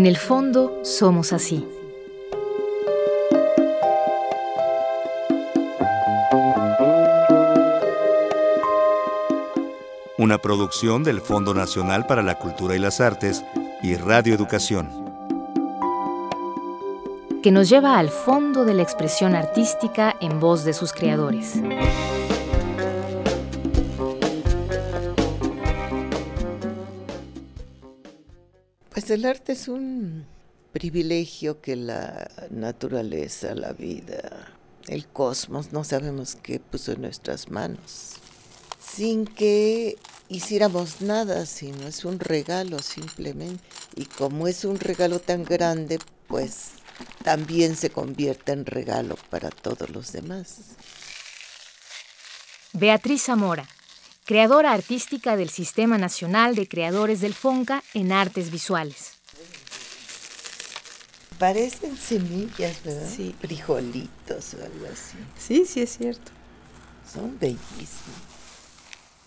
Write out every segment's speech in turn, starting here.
En el fondo somos así. Una producción del Fondo Nacional para la Cultura y las Artes y Radio Educación. Que nos lleva al fondo de la expresión artística en voz de sus creadores. El arte es un privilegio que la naturaleza, la vida, el cosmos, no sabemos qué puso en nuestras manos. Sin que hiciéramos nada, sino es un regalo simplemente. Y como es un regalo tan grande, pues también se convierte en regalo para todos los demás. Beatriz Zamora, creadora artística del Sistema Nacional de Creadores del FONCA en Artes Visuales. Parecen semillas, ¿verdad? Sí. Frijolitos o algo así. Sí, sí es cierto. Son bellísimos.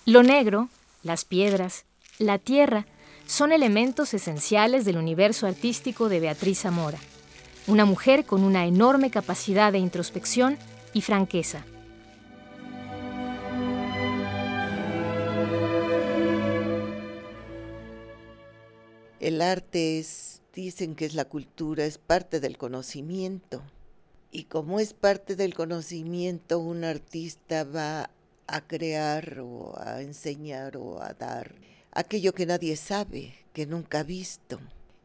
Lo negro, las piedras, la tierra son elementos esenciales del universo artístico de Beatriz Zamora, una mujer con una enorme capacidad de introspección y franqueza. El arte es, dicen que es la cultura, es parte del conocimiento. Y como es parte del conocimiento, un artista va a crear o a enseñar o a dar aquello que nadie sabe, que nunca ha visto.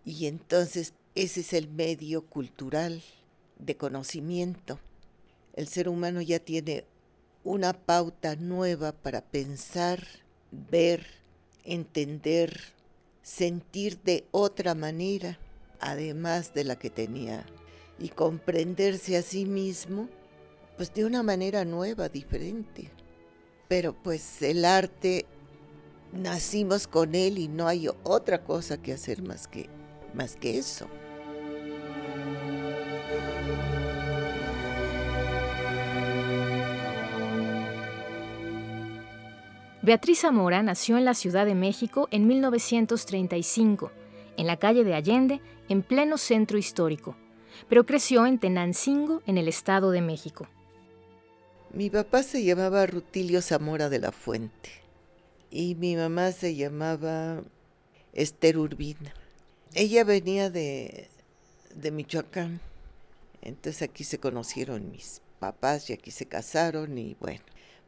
Y entonces ese es el medio cultural de conocimiento. El ser humano ya tiene una pauta nueva para pensar, ver, entender, sentir de otra manera, además de la que tenía, y comprenderse a sí mismo, pues de una manera nueva, diferente. Pero pues el arte, nacimos con él y no hay otra cosa que hacer más que, más que eso. Beatriz Zamora nació en la Ciudad de México en 1935, en la calle de Allende, en pleno centro histórico, pero creció en Tenancingo, en el Estado de México. Mi papá se llamaba Rutilio Zamora de la Fuente y mi mamá se llamaba Esther Urbina. Ella venía de, de Michoacán, entonces aquí se conocieron mis papás y aquí se casaron y bueno,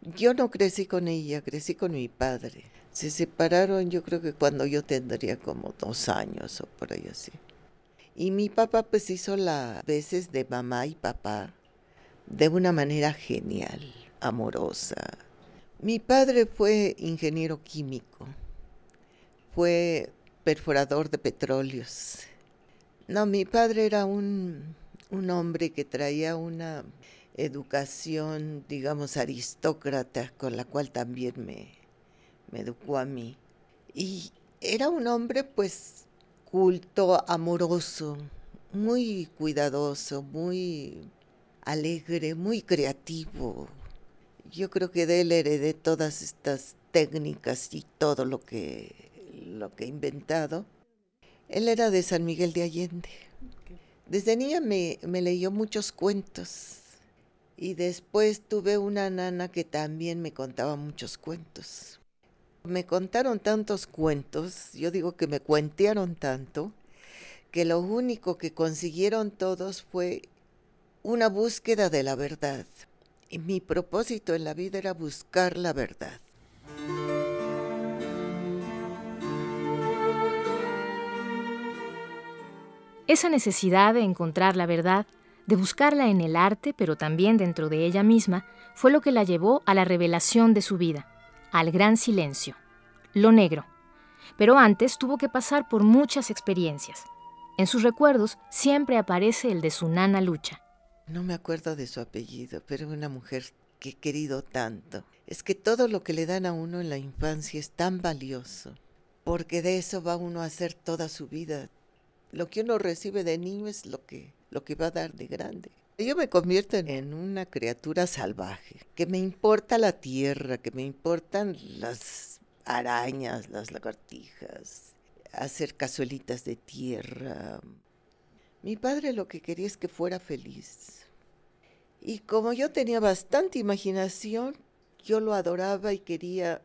yo no crecí con ella, crecí con mi padre. Se separaron yo creo que cuando yo tendría como dos años o por ahí así. Y mi papá pues hizo las veces de mamá y papá de una manera genial, amorosa. Mi padre fue ingeniero químico, fue perforador de petróleos. No, mi padre era un, un hombre que traía una educación, digamos, aristócrata, con la cual también me, me educó a mí. Y era un hombre, pues, culto, amoroso, muy cuidadoso, muy alegre, muy creativo. Yo creo que de él heredé todas estas técnicas y todo lo que, lo que he inventado. Él era de San Miguel de Allende. Desde niña me, me leyó muchos cuentos y después tuve una nana que también me contaba muchos cuentos. Me contaron tantos cuentos, yo digo que me cuentearon tanto, que lo único que consiguieron todos fue una búsqueda de la verdad. Y mi propósito en la vida era buscar la verdad. Esa necesidad de encontrar la verdad de buscarla en el arte, pero también dentro de ella misma, fue lo que la llevó a la revelación de su vida, al gran silencio, lo negro. Pero antes tuvo que pasar por muchas experiencias. En sus recuerdos siempre aparece el de su nana Lucha. No me acuerdo de su apellido, pero una mujer que he querido tanto. Es que todo lo que le dan a uno en la infancia es tan valioso, porque de eso va uno a hacer toda su vida. Lo que uno recibe de niño es lo que lo que va a dar de grande. Yo me convierto en una criatura salvaje, que me importa la tierra, que me importan las arañas, las lagartijas. hacer cazuelitas de tierra. Mi padre lo que quería es que fuera feliz. Y como yo tenía bastante imaginación, yo lo adoraba y quería,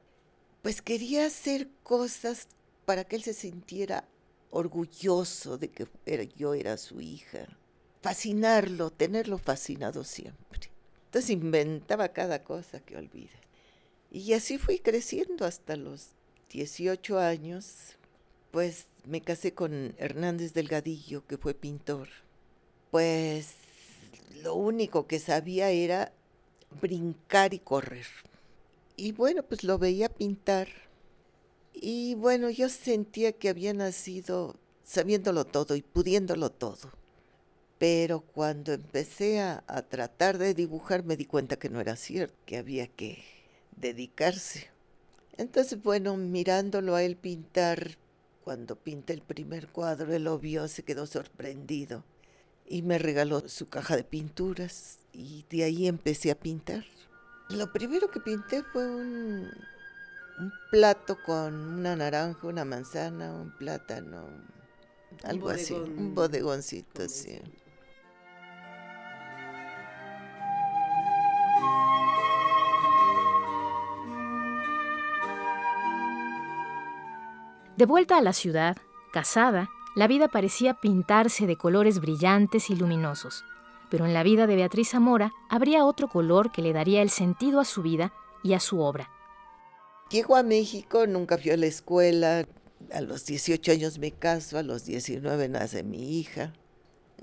pues quería hacer cosas para que él se sintiera orgulloso de que yo era su hija. Fascinarlo, tenerlo fascinado siempre. Entonces inventaba cada cosa que olvida. Y así fui creciendo hasta los 18 años. Pues me casé con Hernández Delgadillo, que fue pintor. Pues lo único que sabía era brincar y correr. Y bueno, pues lo veía pintar. Y bueno, yo sentía que había nacido sabiéndolo todo y pudiéndolo todo. Pero cuando empecé a, tratar de dibujar me di cuenta que no era cierto, que había que dedicarse. Entonces, bueno, mirándolo a él pintar, cuando pinté el primer cuadro, él lo vio, se quedó sorprendido y me regaló su caja de pinturas y de ahí empecé a pintar. Lo primero que pinté fue un, un plato con una naranja, una manzana, un plátano, algo así, un bodegoncito, sí. De vuelta a la ciudad, casada, la vida parecía pintarse de colores brillantes y luminosos. Pero en la vida de Beatriz Zamora habría otro color que le daría el sentido a su vida y a su obra. Llego a México, nunca fui a la escuela. A los 18 años me caso, a los 19 nace mi hija.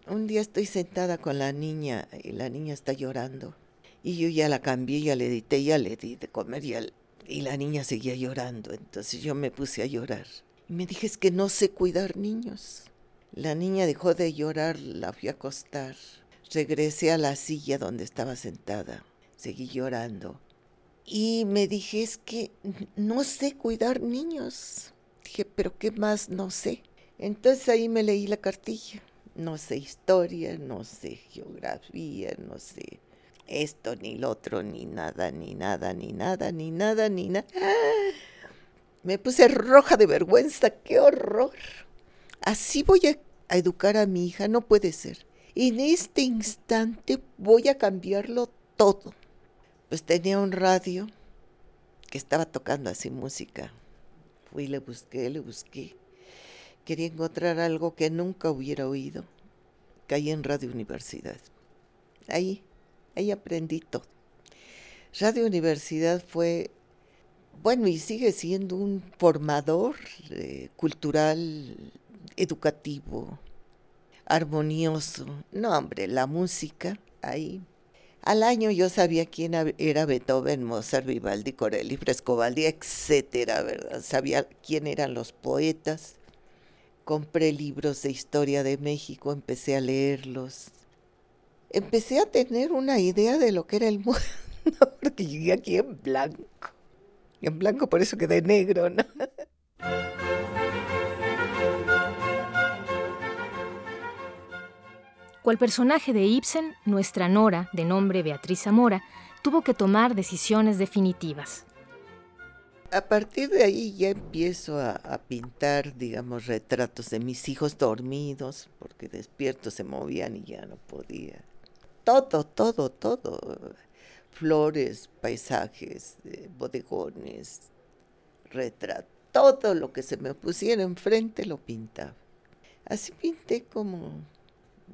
Un día estoy sentada con la niña y la niña está llorando. Y yo ya la cambié, ya le edité, ya le di de comer y y la niña seguía llorando, entonces yo me puse a llorar. Y me dije, es que no sé cuidar niños. La niña dejó de llorar, la fui a acostar. Regresé a la silla donde estaba sentada. Seguí llorando. Y me dije, es que no sé cuidar niños. Dije, pero ¿qué más no sé? Entonces ahí me leí la cartilla. No sé historia, no sé geografía, no sé esto, ni lo otro, ni nada, ni nada, ni nada, ni nada, ni nada. Me puse roja de vergüenza, qué horror. Así voy a, educar a mi hija, no puede ser. En este instante voy a cambiarlo todo. Pues tenía un radio que estaba tocando así música. Fui, le busqué, le busqué. Quería encontrar algo que nunca hubiera oído. Caí en Radio Universidad. Ahí, Ahí aprendí todo. Radio Universidad fue, bueno, y sigue siendo un formador eh, cultural, educativo, armonioso. No, hombre, la música ahí. Al año yo sabía quién era Beethoven, Mozart, Vivaldi, Corelli, Frescobaldi, etcétera, ¿verdad? Sabía quién eran los poetas. Compré libros de historia de México, empecé a leerlos empecé a tener una idea de lo que era el mundo, porque llegué aquí en blanco. En blanco por eso quedé negro, ¿no? Cual personaje de Ibsen, nuestra Nora, de nombre Beatriz Zamora, tuvo que tomar decisiones definitivas. A partir de ahí ya empiezo a, a, pintar, digamos, retratos de mis hijos dormidos, porque despiertos se movían y ya no podía todo, todo, todo. Flores, paisajes, eh, bodegones, retratos, todo lo que se me pusiera enfrente lo pintaba. Así pinté como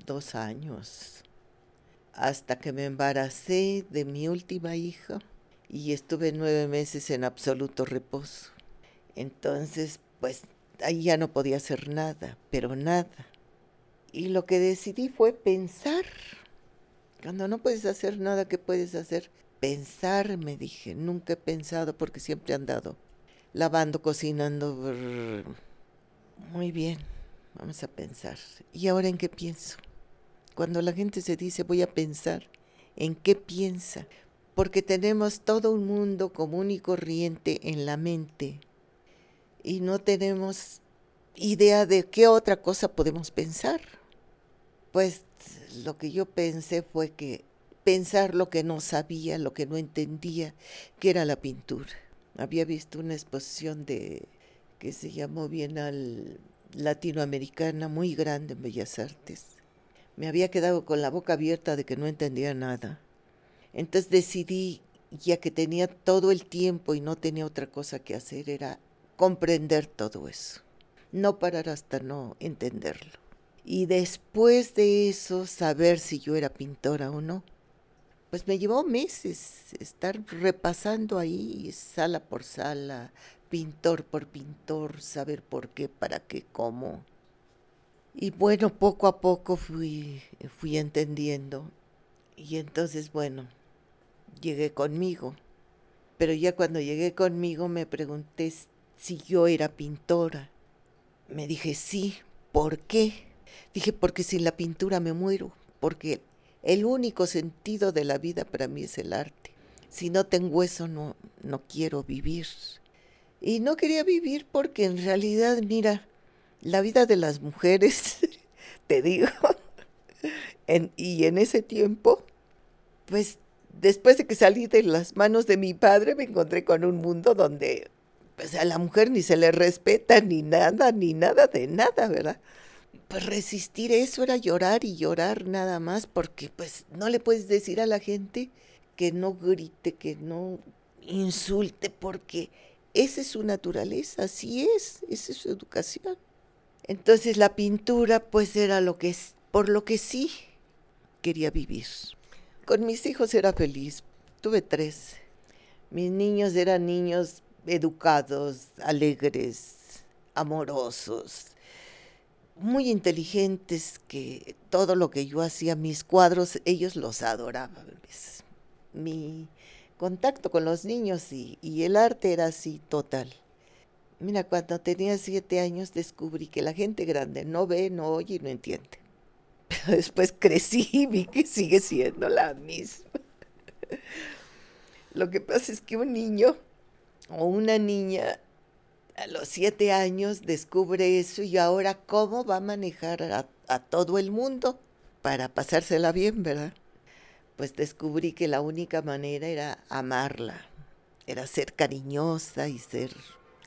dos años, hasta que me embaracé de mi última hija y estuve nueve meses en absoluto reposo. Entonces, pues ahí ya no podía hacer nada, pero nada. Y lo que decidí fue pensar cuando no puedes hacer nada, ¿qué puedes hacer? Pensar, me dije. Nunca he pensado porque siempre he andado lavando, cocinando. Muy bien, vamos a pensar. ¿Y ahora en qué pienso? Cuando la gente se dice voy a pensar, ¿en qué piensa? Porque tenemos todo un mundo común y corriente en la mente y no tenemos idea de qué otra cosa podemos pensar. Pues lo que yo pensé fue que pensar lo que no sabía, lo que no entendía, que era la pintura. Había visto una exposición de que se llamó Bienal Latinoamericana, muy grande en Bellas Artes. Me había quedado con la boca abierta de que no entendía nada. Entonces decidí, ya que tenía todo el tiempo y no tenía otra cosa que hacer, era comprender todo eso. No parar hasta no entenderlo. Y después de eso, saber si yo era pintora o no. Pues me llevó meses estar repasando ahí sala por sala, pintor por pintor, saber por qué, para qué, cómo. Y bueno, poco a poco fui, fui entendiendo. Y entonces, bueno, llegué conmigo. Pero ya cuando llegué conmigo me pregunté si yo era pintora. Me dije, sí, ¿por qué? Dije, porque sin la pintura me muero, porque el único sentido de la vida para mí es el arte. Si no tengo eso, no, no quiero vivir. Y no quería vivir porque en realidad, mira, la vida de las mujeres, te digo, y en ese tiempo, pues después de que salí de las manos de mi padre, me encontré con un mundo donde pues, a la mujer ni se le respeta, ni nada, ni nada de nada, ¿verdad? Pues resistir eso era llorar y llorar nada más, porque pues no le puedes decir a la gente que no grite, que no insulte, porque esa es su naturaleza, así es, esa es su educación. Entonces la pintura pues era lo que es, por lo que sí quería vivir. Con mis hijos era feliz, tuve tres. Mis niños eran niños educados, alegres, amorosos, muy inteligentes, que todo lo que yo hacía, mis cuadros, ellos los adoraban. Mi, contacto con los niños y, el arte era así total. Mira, cuando tenía siete años descubrí que la gente grande no ve, no oye y no entiende. Pero después crecí y vi que sigue siendo la misma. Lo que pasa es que un niño o una niña a los siete años descubre eso y ahora cómo va a manejar a todo el mundo para pasársela bien, ¿verdad? pues descubrí que la única manera era amarla, era ser cariñosa y ser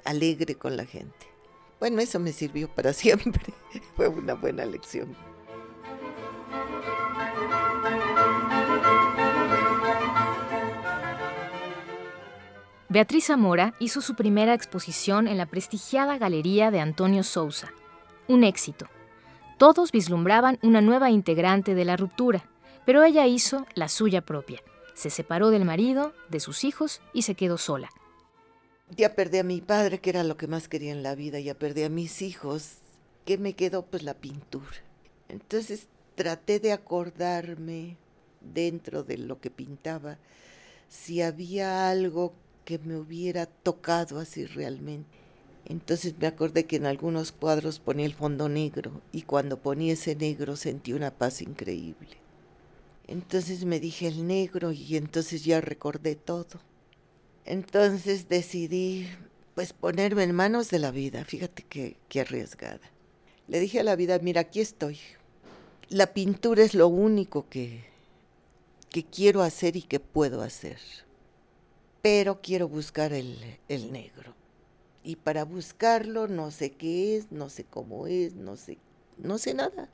alegre con la gente. Bueno, eso me sirvió para siempre. Fue una buena lección. Beatriz Zamora hizo su primera exposición en la prestigiada Galería de Antonio Sousa. Un éxito. Todos vislumbraban una nueva integrante de la ruptura pero ella hizo la suya propia. Se separó del marido, de sus hijos y se quedó sola. Ya perdí a mi padre, que era lo que más quería en la vida, ya perdí a mis hijos. ¿Qué me quedó? Pues la pintura. Entonces traté de acordarme dentro de lo que pintaba si había algo que me hubiera tocado así realmente. Entonces me acordé que en algunos cuadros ponía el fondo negro y cuando ponía ese negro sentí una paz increíble. Entonces me dije el negro y entonces ya recordé todo. Entonces decidí pues ponerme en manos de la vida. Fíjate qué, qué arriesgada. Le dije a la vida, mira, aquí estoy. La pintura es lo único que, que quiero hacer y que puedo hacer. Pero quiero buscar el, el negro. Y para buscarlo no sé qué es, no sé cómo es, no sé, no sé nada.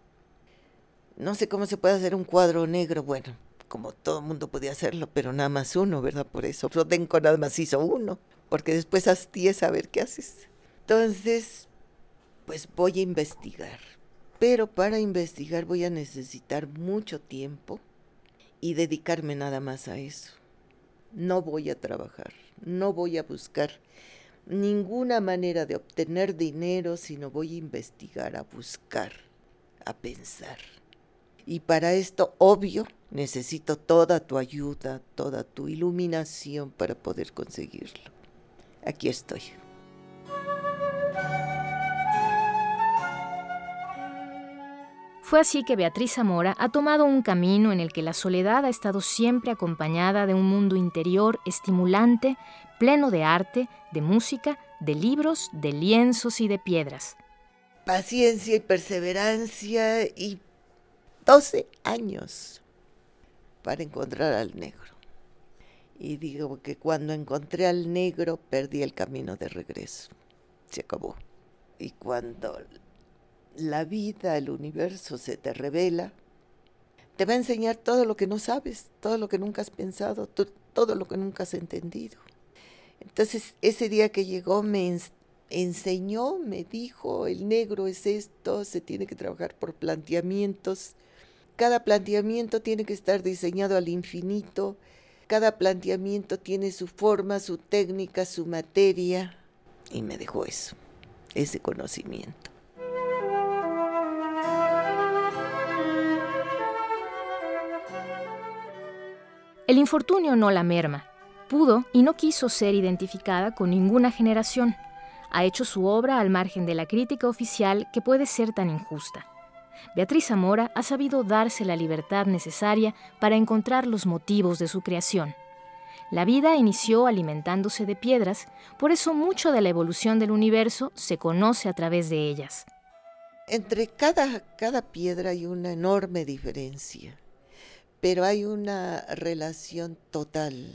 No sé cómo se puede hacer un cuadro negro, bueno, como todo el mundo podía hacerlo, pero nada más uno, ¿verdad? Por eso Flotenco nada más hizo uno, porque después hastíes a ver qué haces. Entonces, pues voy a investigar. Pero para investigar voy a necesitar mucho tiempo y dedicarme nada más a eso. No voy a trabajar, no voy a buscar ninguna manera de obtener dinero, sino voy a investigar, a buscar, a pensar. Y para esto, obvio, necesito toda tu ayuda, toda tu iluminación para poder conseguirlo. Aquí estoy. Fue así que Beatriz Zamora ha tomado un camino en el que la soledad ha estado siempre acompañada de un mundo interior estimulante, pleno de arte, de música, de libros, de lienzos y de piedras. Paciencia y perseverancia y 12 años para encontrar al negro. Y digo que cuando encontré al negro perdí el camino de regreso. se acabó. Y cuando la vida, el universo se te revela, te va a enseñar todo lo que no sabes, todo lo que nunca has pensado, todo lo que nunca has entendido. Entonces, ese día que llegó me enseñó, me dijo, el negro es esto, se tiene que trabajar por planteamientos. Cada planteamiento tiene que estar diseñado al infinito. Cada planteamiento tiene su forma, su técnica, su materia. Y me dejó eso, ese conocimiento. El infortunio no la merma. Pudo y no quiso ser identificada con ninguna generación. Ha hecho su obra al margen de la crítica oficial que puede ser tan injusta. Beatriz Zamora ha sabido darse la libertad necesaria para encontrar los motivos de su creación. La vida inició alimentándose de piedras, por eso mucho de la evolución del universo se conoce a través de ellas. Entre cada, cada piedra hay una enorme diferencia pero hay una relación total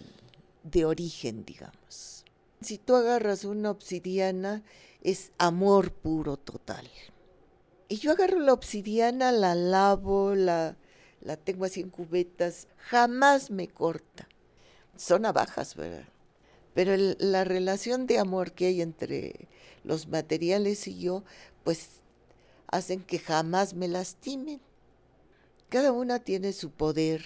de origen, digamos. Si tú agarras una obsidiana, es amor puro total. Y yo agarro la obsidiana, la lavo, la, la tengo así en cubetas, jamás me corta. Son navajas, ¿verdad? Pero la relación de amor que hay entre los materiales y yo, pues hacen que jamás me lastimen. Cada una tiene su poder.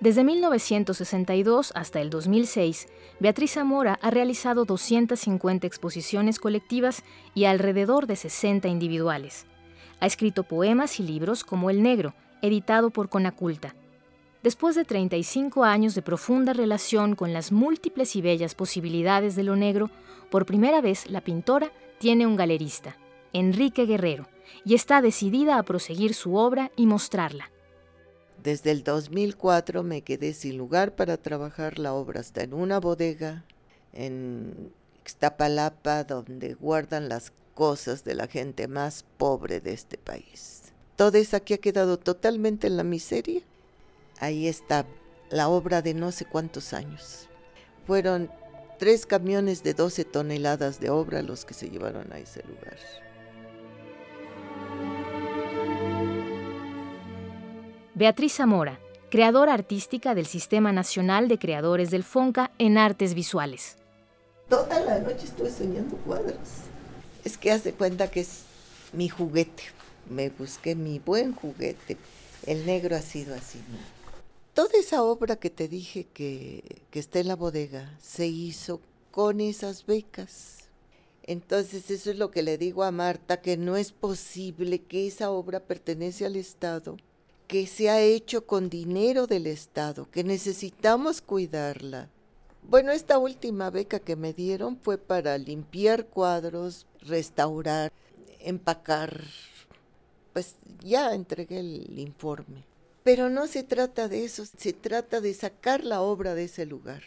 Desde 1962 hasta el 2006, Beatriz Zamora ha realizado 250 exposiciones colectivas y alrededor de 60 individuales. Ha escrito poemas y libros como El Negro, editado por Conaculta. Después de 35 años de profunda relación con las múltiples y bellas posibilidades de lo negro, por primera vez la pintora tiene un galerista, Enrique Guerrero, y está decidida a proseguir su obra y mostrarla. Desde el 2004 me quedé sin lugar para trabajar la obra hasta en una bodega en Ixtapalapa donde guardan las cosas de la gente más pobre de este país. Toda esa que ha quedado totalmente en la miseria. Ahí está la obra de no sé cuántos años. Fueron tres camiones de 12 toneladas de obra los que se llevaron a ese lugar. Beatriz Zamora, creadora artística del Sistema Nacional de Creadores del FONCA en Artes Visuales. Toda la noche estuve soñando cuadros. Es que hace cuenta que es mi juguete. Me busqué mi buen juguete. El negro ha sido así toda esa obra que te dije que, está en la bodega se hizo con esas becas. Entonces eso es lo que le digo a Marta, que no es posible que esa obra pertenece al Estado, que se ha hecho con dinero del Estado, que necesitamos cuidarla. Bueno, esta última beca que me dieron fue para limpiar cuadros, restaurar, empacar. Pues ya entregué el informe. Pero no se trata de eso, se trata de sacar la obra de ese lugar.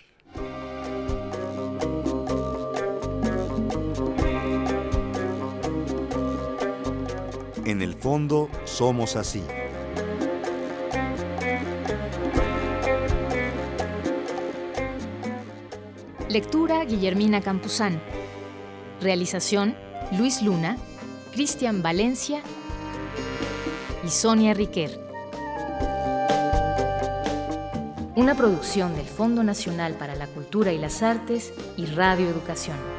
En el fondo somos así. Lectura Guillermina Campuzano. Realización Luis Luna, Cristian Valencia y Sonia Riquer. Una producción del Fondo Nacional para la Cultura y las Artes y Radio Educación.